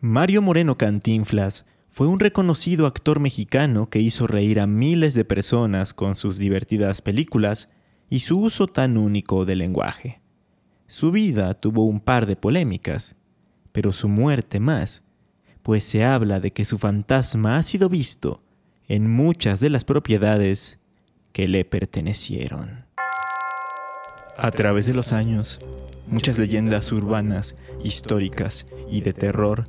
Mario Moreno Cantinflas fue un reconocido actor mexicano que hizo reír a miles de personas con sus divertidas películas y su uso tan único del lenguaje. Su vida tuvo un par de polémicas, pero su muerte más, pues se habla de que su fantasma ha sido visto en muchas de las propiedades que le pertenecieron. A través de los años, muchas leyendas urbanas, históricas y de terror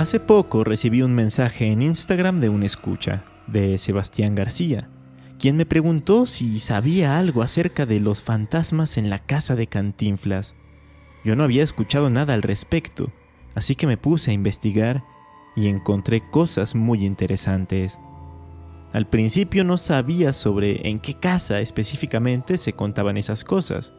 Hace poco recibí un mensaje en Instagram de un escucha, de Sebastián García, quien me preguntó si sabía algo acerca de los fantasmas en la casa de Cantinflas. Yo no había escuchado nada al respecto, así que me puse a investigar y encontré cosas muy interesantes. Al principio no sabía sobre en qué casa específicamente se contaban esas cosas.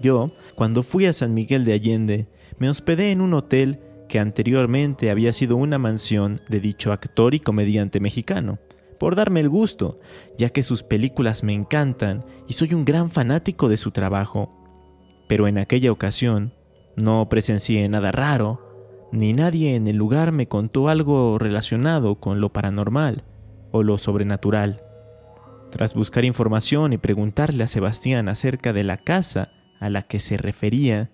Yo, cuando fui a San Miguel de Allende, me hospedé en un hotel que anteriormente había sido una mansión de dicho actor y comediante mexicano, por darme el gusto, ya que sus películas me encantan y soy un gran fanático de su trabajo. Pero en aquella ocasión no presencié nada raro, ni nadie en el lugar me contó algo relacionado con lo paranormal o lo sobrenatural. Tras buscar información y preguntarle a Sebastián acerca de la casa a la que se refería,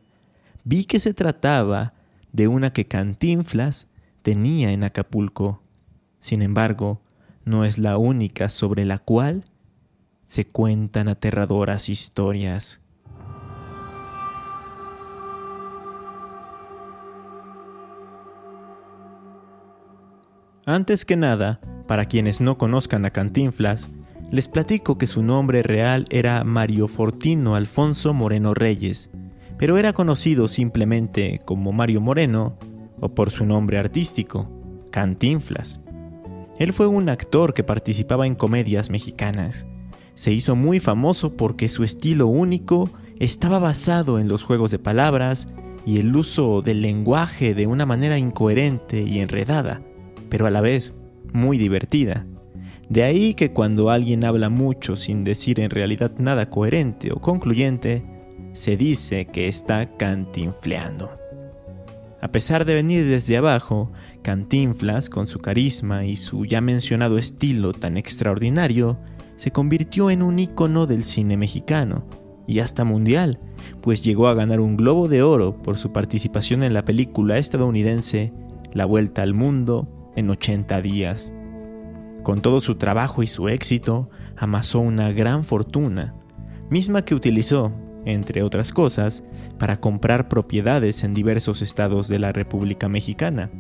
vi que se trataba de una que Cantinflas tenía en Acapulco. Sin embargo, no es la única sobre la cual se cuentan aterradoras historias. Antes que nada, para quienes no conozcan a Cantinflas, les platico que su nombre real era Mario Fortino Alfonso Moreno Reyes, pero era conocido simplemente como Mario Moreno o por su nombre artístico, Cantinflas. Él fue un actor que participaba en comedias mexicanas. Se hizo muy famoso porque su estilo único estaba basado en los juegos de palabras y el uso del lenguaje de una manera incoherente y enredada, pero a la vez muy divertida. De ahí que cuando alguien habla mucho sin decir en realidad nada coherente o concluyente, se dice que está cantinfleando. A pesar de venir desde abajo, Cantinflas, con su carisma y su ya mencionado estilo tan extraordinario, se convirtió en un ícono del cine mexicano y hasta mundial, pues llegó a ganar un Globo de Oro por su participación en la película estadounidense La Vuelta al Mundo en 80 días. Con todo su trabajo y su éxito, amasó una gran fortuna, misma que utilizó entre otras cosas, para comprar propiedades en diversos estados de la República Mexicana,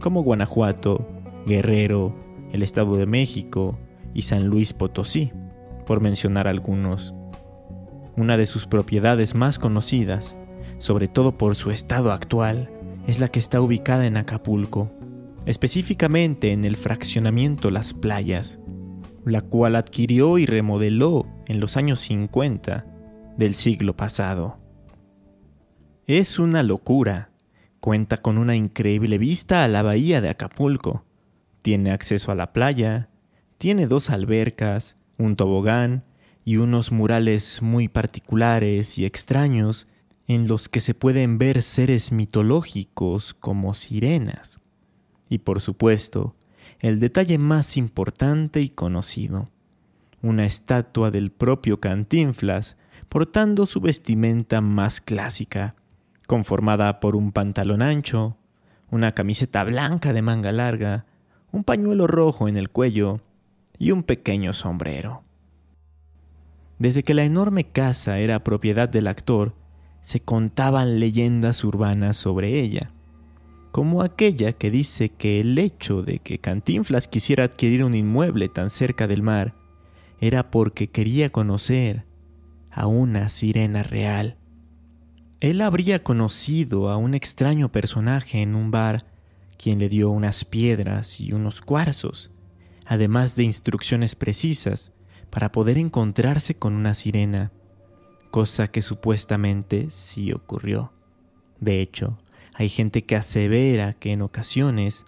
como Guanajuato, Guerrero, el Estado de México y San Luis Potosí, por mencionar algunos. Una de sus propiedades más conocidas, sobre todo por su estado actual, es la que está ubicada en Acapulco, específicamente en el fraccionamiento Las Playas, la cual adquirió y remodeló en los años 50 del siglo pasado. Es una locura. Cuenta con una increíble vista a la bahía de Acapulco. Tiene acceso a la playa, tiene dos albercas, un tobogán y unos murales muy particulares y extraños en los que se pueden ver seres mitológicos como sirenas. Y por supuesto, el detalle más importante y conocido, una estatua del propio Cantinflas portando su vestimenta más clásica, conformada por un pantalón ancho, una camiseta blanca de manga larga, un pañuelo rojo en el cuello y un pequeño sombrero. Desde que la enorme casa era propiedad del actor, se contaban leyendas urbanas sobre ella, como aquella que dice que el hecho de que Cantinflas quisiera adquirir un inmueble tan cerca del mar era porque quería conocer a una sirena real. Él habría conocido a un extraño personaje en un bar, quien le dio unas piedras y unos cuarzos, además de instrucciones precisas para poder encontrarse con una sirena, cosa que supuestamente sí ocurrió. De hecho, hay gente que asevera que en ocasiones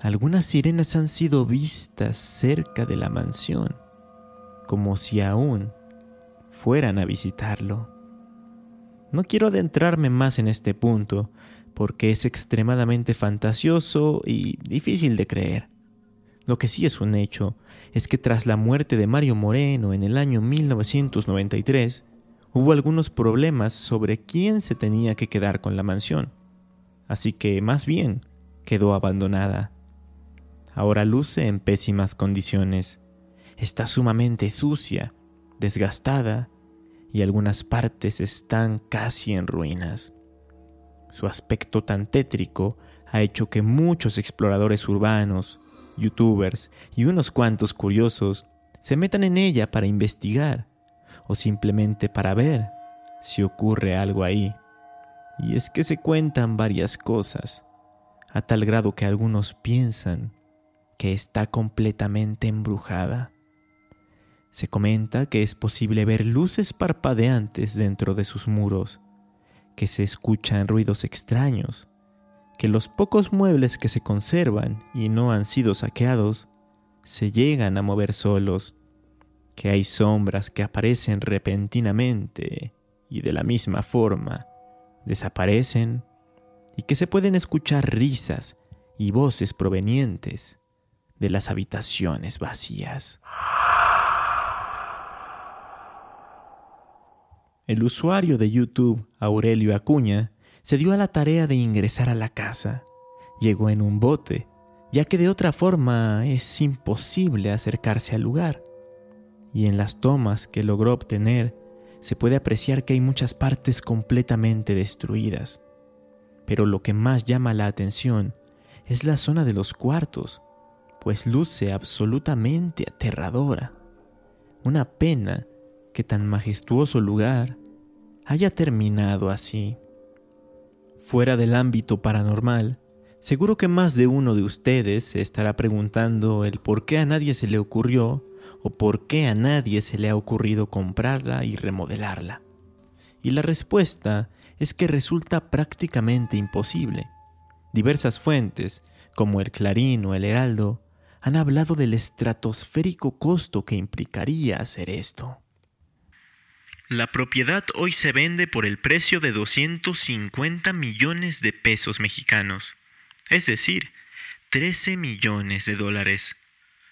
algunas sirenas han sido vistas cerca de la mansión, como si aún fueran a visitarlo. No quiero adentrarme más en este punto, porque es extremadamente fantasioso y difícil de creer. Lo que sí es un hecho es que tras la muerte de Mario Moreno en el año 1993, hubo algunos problemas sobre quién se tenía que quedar con la mansión. Así que más bien quedó abandonada. Ahora luce en pésimas condiciones. Está sumamente sucia, desgastada y algunas partes están casi en ruinas. Su aspecto tan tétrico ha hecho que muchos exploradores urbanos, youtubers y unos cuantos curiosos se metan en ella para investigar o simplemente para ver si ocurre algo ahí. Y es que se cuentan varias cosas, a tal grado que algunos piensan que está completamente embrujada. Se comenta que es posible ver luces parpadeantes dentro de sus muros, que se escuchan ruidos extraños, que los pocos muebles que se conservan y no han sido saqueados se llegan a mover solos, que hay sombras que aparecen repentinamente y de la misma forma desaparecen y que se pueden escuchar risas y voces provenientes de las habitaciones vacías. El usuario de YouTube, Aurelio Acuña, se dio a la tarea de ingresar a la casa. Llegó en un bote, ya que de otra forma es imposible acercarse al lugar. Y en las tomas que logró obtener, se puede apreciar que hay muchas partes completamente destruidas. Pero lo que más llama la atención es la zona de los cuartos, pues luce absolutamente aterradora. Una pena que tan majestuoso lugar haya terminado así. Fuera del ámbito paranormal, seguro que más de uno de ustedes se estará preguntando el por qué a nadie se le ocurrió o por qué a nadie se le ha ocurrido comprarla y remodelarla. Y la respuesta es que resulta prácticamente imposible. Diversas fuentes, como el Clarín o el Heraldo, han hablado del estratosférico costo que implicaría hacer esto. La propiedad hoy se vende por el precio de 250 millones de pesos mexicanos, es decir, 13 millones de dólares.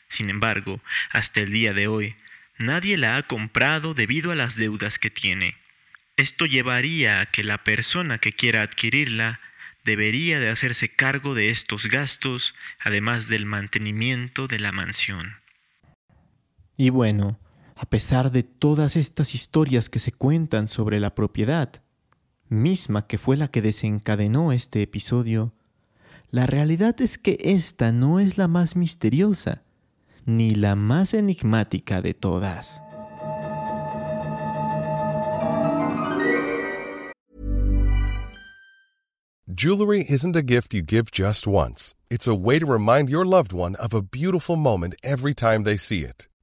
Sin embargo, hasta el día de hoy, nadie la ha comprado debido a las deudas que tiene. Esto llevaría a que la persona que quiera adquirirla debería de hacerse cargo de estos gastos, además del mantenimiento de la mansión. Y bueno, a pesar de todas estas historias que se cuentan sobre la propiedad, misma que fue la que desencadenó este episodio, la realidad es que esta no es la más misteriosa, ni la más enigmática de todas. Jewelry isn't a gift you give just once. It's a way to remind your loved one of a beautiful moment every time they see it.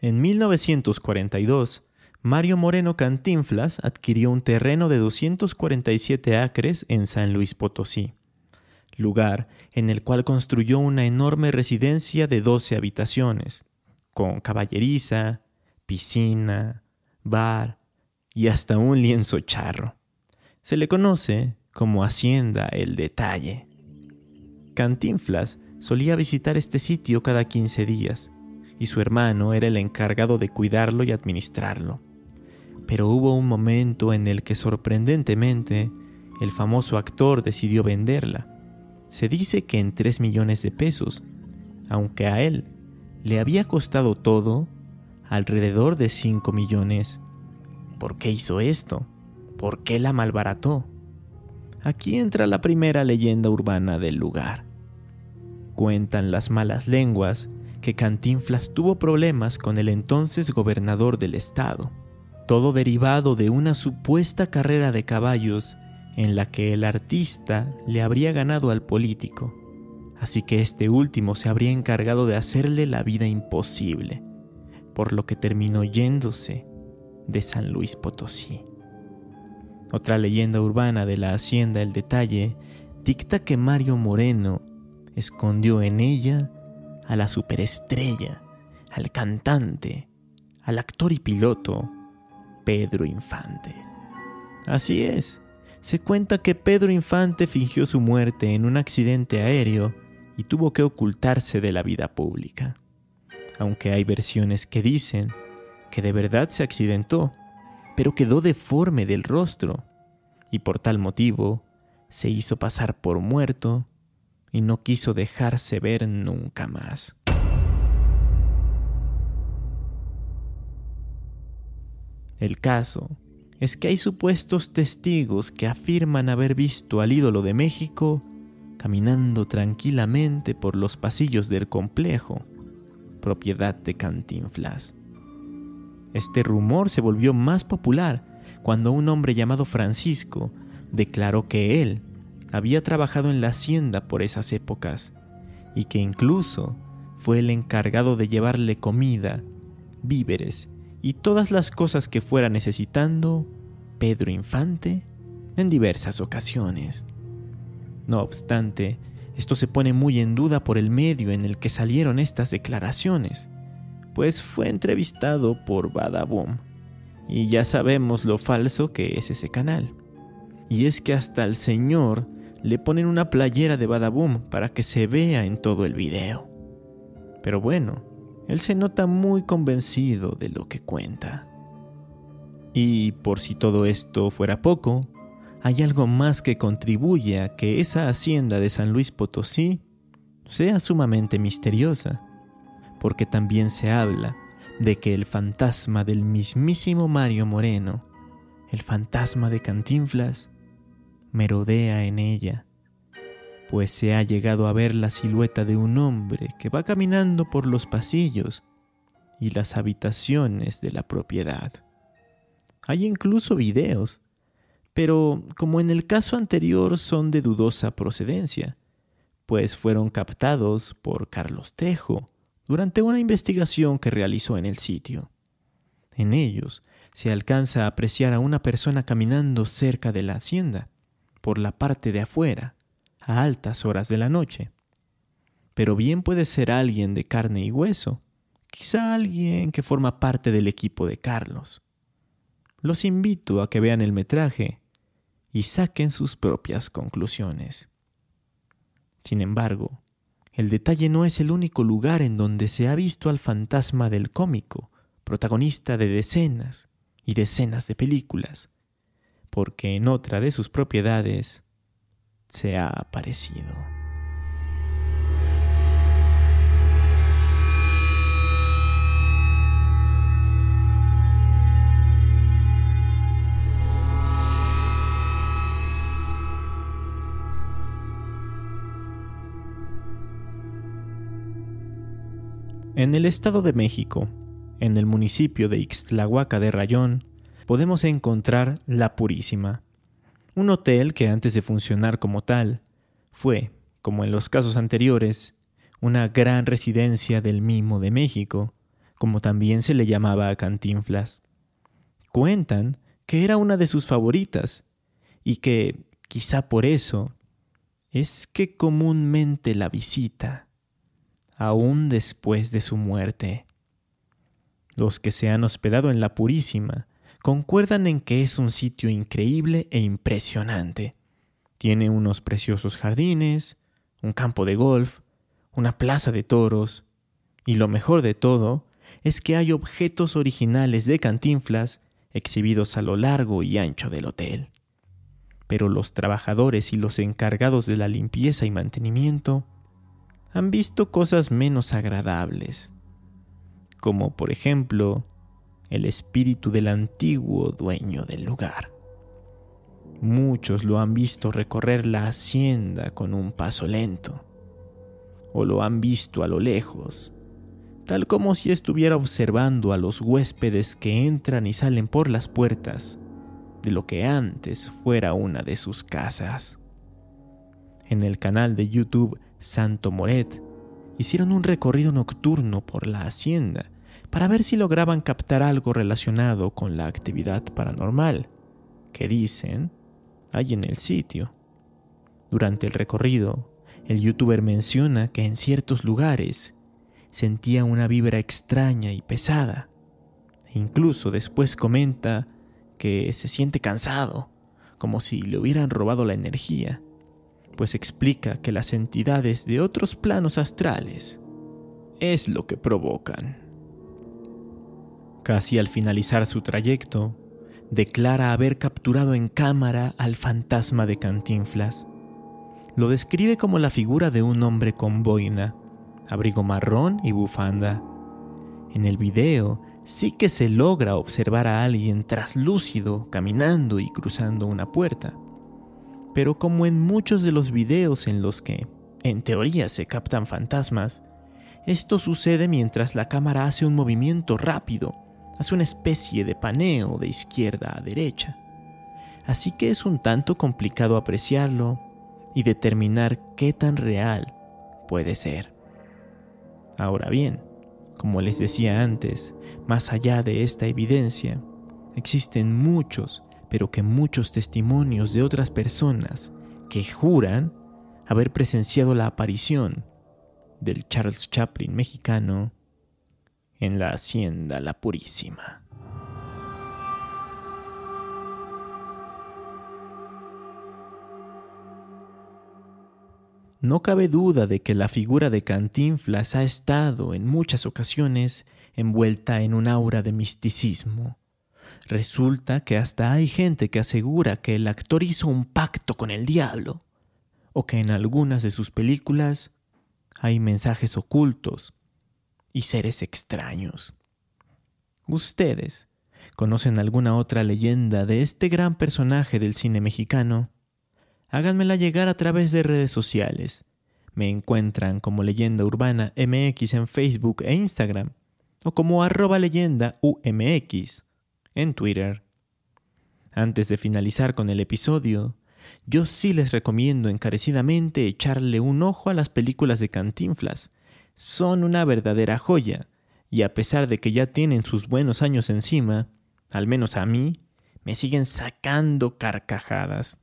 En 1942, Mario Moreno Cantinflas adquirió un terreno de 247 acres en San Luis Potosí, lugar en el cual construyó una enorme residencia de 12 habitaciones, con caballeriza, piscina, bar y hasta un lienzo charro. Se le conoce como Hacienda El Detalle. Cantinflas solía visitar este sitio cada 15 días, y su hermano era el encargado de cuidarlo y administrarlo. Pero hubo un momento en el que sorprendentemente el famoso actor decidió venderla. Se dice que en 3 millones de pesos, aunque a él le había costado todo alrededor de 5 millones. ¿Por qué hizo esto? ¿Por qué la malbarató? Aquí entra la primera leyenda urbana del lugar. Cuentan las malas lenguas que Cantinflas tuvo problemas con el entonces gobernador del estado, todo derivado de una supuesta carrera de caballos en la que el artista le habría ganado al político, así que este último se habría encargado de hacerle la vida imposible, por lo que terminó yéndose de San Luis Potosí. Otra leyenda urbana de la hacienda El Detalle dicta que Mario Moreno escondió en ella a la superestrella, al cantante, al actor y piloto Pedro Infante. Así es, se cuenta que Pedro Infante fingió su muerte en un accidente aéreo y tuvo que ocultarse de la vida pública. Aunque hay versiones que dicen que de verdad se accidentó, pero quedó deforme del rostro y por tal motivo se hizo pasar por muerto y no quiso dejarse ver nunca más. El caso es que hay supuestos testigos que afirman haber visto al ídolo de México caminando tranquilamente por los pasillos del complejo, propiedad de Cantinflas. Este rumor se volvió más popular cuando un hombre llamado Francisco declaró que él había trabajado en la hacienda por esas épocas y que incluso fue el encargado de llevarle comida, víveres y todas las cosas que fuera necesitando Pedro Infante en diversas ocasiones. No obstante, esto se pone muy en duda por el medio en el que salieron estas declaraciones, pues fue entrevistado por Badaboom, y ya sabemos lo falso que es ese canal. Y es que hasta el señor le ponen una playera de Badaboom para que se vea en todo el video. Pero bueno, él se nota muy convencido de lo que cuenta. Y por si todo esto fuera poco, hay algo más que contribuye a que esa hacienda de San Luis Potosí sea sumamente misteriosa, porque también se habla de que el fantasma del mismísimo Mario Moreno, el fantasma de Cantinflas, merodea en ella, pues se ha llegado a ver la silueta de un hombre que va caminando por los pasillos y las habitaciones de la propiedad. Hay incluso videos, pero como en el caso anterior son de dudosa procedencia, pues fueron captados por Carlos Trejo durante una investigación que realizó en el sitio. En ellos se alcanza a apreciar a una persona caminando cerca de la hacienda, por la parte de afuera, a altas horas de la noche. Pero bien puede ser alguien de carne y hueso, quizá alguien que forma parte del equipo de Carlos. Los invito a que vean el metraje y saquen sus propias conclusiones. Sin embargo, el detalle no es el único lugar en donde se ha visto al fantasma del cómico, protagonista de decenas y decenas de películas, porque en otra de sus propiedades se ha aparecido. En el Estado de México, en el municipio de Ixtlahuaca de Rayón, podemos encontrar La Purísima, un hotel que antes de funcionar como tal, fue, como en los casos anteriores, una gran residencia del mimo de México, como también se le llamaba a Cantinflas. Cuentan que era una de sus favoritas y que, quizá por eso, es que comúnmente la visita, aún después de su muerte. Los que se han hospedado en la Purísima concuerdan en que es un sitio increíble e impresionante. Tiene unos preciosos jardines, un campo de golf, una plaza de toros, y lo mejor de todo es que hay objetos originales de Cantinflas exhibidos a lo largo y ancho del hotel. Pero los trabajadores y los encargados de la limpieza y mantenimiento han visto cosas menos agradables, como por ejemplo el espíritu del antiguo dueño del lugar. Muchos lo han visto recorrer la hacienda con un paso lento, o lo han visto a lo lejos, tal como si estuviera observando a los huéspedes que entran y salen por las puertas de lo que antes fuera una de sus casas. En el canal de YouTube Santo Moret hicieron un recorrido nocturno por la hacienda para ver si lograban captar algo relacionado con la actividad paranormal que dicen hay en el sitio. Durante el recorrido, el youtuber menciona que en ciertos lugares sentía una vibra extraña y pesada. E incluso después comenta que se siente cansado, como si le hubieran robado la energía, pues explica que las entidades de otros planos astrales es lo que provocan. Casi al finalizar su trayecto, declara haber capturado en cámara al fantasma de Cantinflas. Lo describe como la figura de un hombre con boina, abrigo marrón y bufanda. En el video sí que se logra observar a alguien traslúcido caminando y cruzando una puerta. Pero como en muchos de los videos en los que, en teoría, se captan fantasmas, esto sucede mientras la cámara hace un movimiento rápido hace una especie de paneo de izquierda a derecha. Así que es un tanto complicado apreciarlo y determinar qué tan real puede ser. Ahora bien, como les decía antes, más allá de esta evidencia, existen muchos, pero que muchos testimonios de otras personas que juran haber presenciado la aparición del Charles Chaplin mexicano en la hacienda La Purísima. No cabe duda de que la figura de Cantinflas ha estado en muchas ocasiones envuelta en un aura de misticismo. Resulta que hasta hay gente que asegura que el actor hizo un pacto con el diablo, o que en algunas de sus películas hay mensajes ocultos y seres extraños. ¿Ustedes conocen alguna otra leyenda de este gran personaje del cine mexicano? Háganmela llegar a través de redes sociales. Me encuentran como Leyenda Urbana MX en Facebook e Instagram, o como arroba leyenda UMX en Twitter. Antes de finalizar con el episodio, yo sí les recomiendo encarecidamente echarle un ojo a las películas de Cantinflas, son una verdadera joya, y a pesar de que ya tienen sus buenos años encima, al menos a mí, me siguen sacando carcajadas.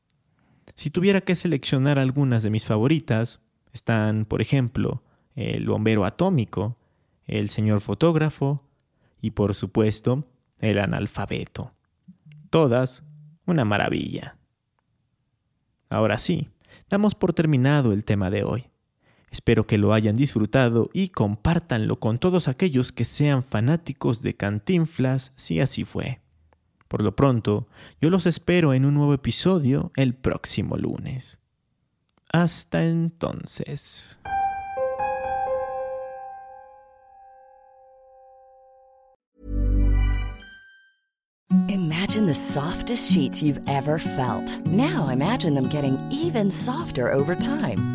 Si tuviera que seleccionar algunas de mis favoritas, están, por ejemplo, El bombero atómico, El señor fotógrafo y, por supuesto, El analfabeto. Todas una maravilla. Ahora sí, damos por terminado el tema de hoy. Espero que lo hayan disfrutado y compártanlo con todos aquellos que sean fanáticos de Cantinflas si así fue. Por lo pronto, yo los espero en un nuevo episodio el próximo lunes. Hasta entonces. Imagine the softest sheets you've ever felt. Now imagine them getting even softer over time.